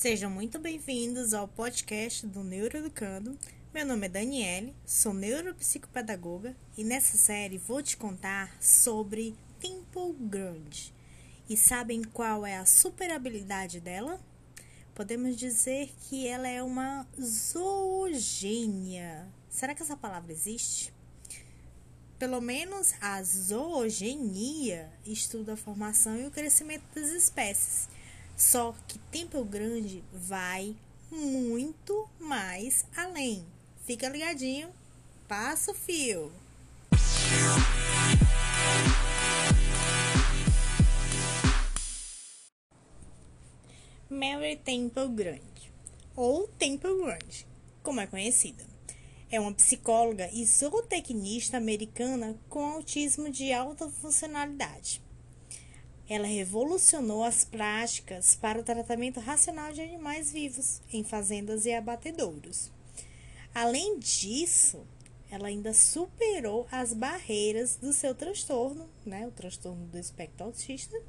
Sejam muito bem-vindos ao podcast do Neuroeducando. Meu nome é Daniele, sou neuropsicopedagoga e nessa série vou te contar sobre Temple Grande. E sabem qual é a super habilidade dela? Podemos dizer que ela é uma zoogênia. Será que essa palavra existe? Pelo menos a zoogenia estuda a formação e o crescimento das espécies só que Tempo Grande vai muito mais além. Fica ligadinho, passa o fio. Mary Temple Grande, ou Temple Grande, como é conhecida. É uma psicóloga e zootecnista americana com autismo de alta funcionalidade ela revolucionou as práticas para o tratamento racional de animais vivos em fazendas e abatedouros. Além disso, ela ainda superou as barreiras do seu transtorno, né, o transtorno do espectro autista,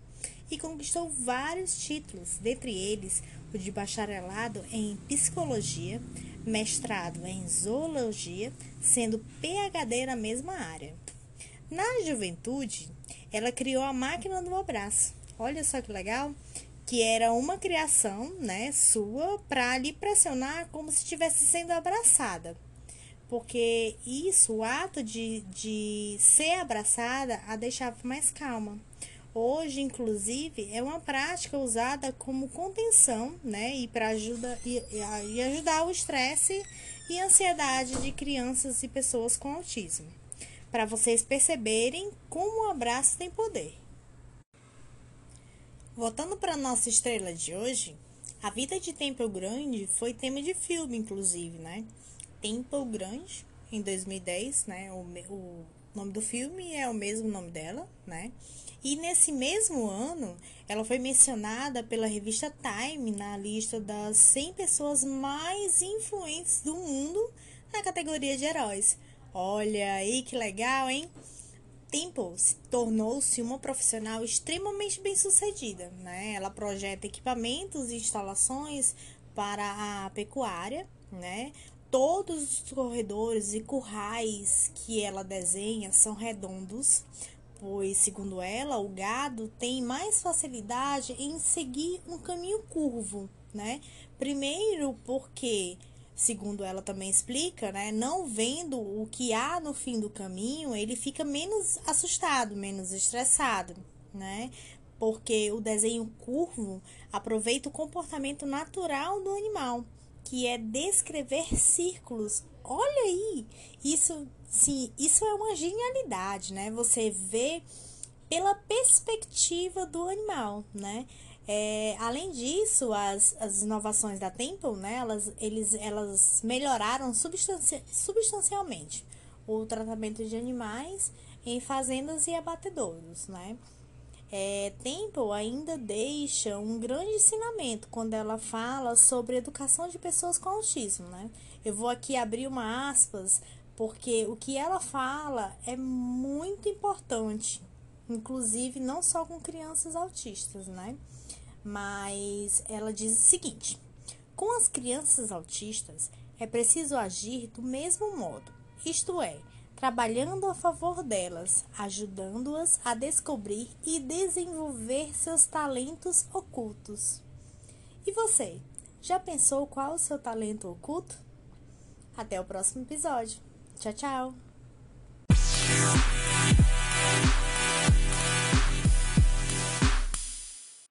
e conquistou vários títulos, dentre eles o de bacharelado em psicologia, mestrado em zoologia, sendo PhD na mesma área. Na juventude, ela criou a máquina do abraço. Olha só que legal. Que era uma criação, né, sua, para lhe pressionar como se estivesse sendo abraçada. Porque isso, o ato de, de ser abraçada, a deixava mais calma. Hoje, inclusive, é uma prática usada como contenção, né, e para ajuda e, e ajudar o estresse e ansiedade de crianças e pessoas com autismo para vocês perceberem como o abraço tem poder. Voltando para nossa estrela de hoje, a vida de Temple Grande foi tema de filme, inclusive, né? Temple Grande, em 2010, né? O, o nome do filme é o mesmo nome dela, né? E nesse mesmo ano, ela foi mencionada pela revista Time na lista das 100 pessoas mais influentes do mundo na categoria de heróis. Olha aí que legal, hein? Temple tornou-se uma profissional extremamente bem-sucedida, né? Ela projeta equipamentos e instalações para a pecuária, né? Todos os corredores e currais que ela desenha são redondos, pois, segundo ela, o gado tem mais facilidade em seguir um caminho curvo, né? Primeiro porque segundo ela também explica, né, não vendo o que há no fim do caminho, ele fica menos assustado, menos estressado, né? Porque o desenho curvo aproveita o comportamento natural do animal, que é descrever círculos. Olha aí, isso, sim, isso é uma genialidade, né? Você vê pela perspectiva do animal, né? É, além disso, as, as inovações da Temple, né, elas, eles, elas melhoraram substanci substancialmente o tratamento de animais em fazendas e abatedouros, né? É, Temple ainda deixa um grande ensinamento quando ela fala sobre educação de pessoas com autismo, né? Eu vou aqui abrir uma aspas, porque o que ela fala é muito importante, inclusive não só com crianças autistas, né? Mas ela diz o seguinte: com as crianças autistas é preciso agir do mesmo modo, isto é, trabalhando a favor delas, ajudando-as a descobrir e desenvolver seus talentos ocultos. E você, já pensou qual o seu talento oculto? Até o próximo episódio. Tchau, tchau!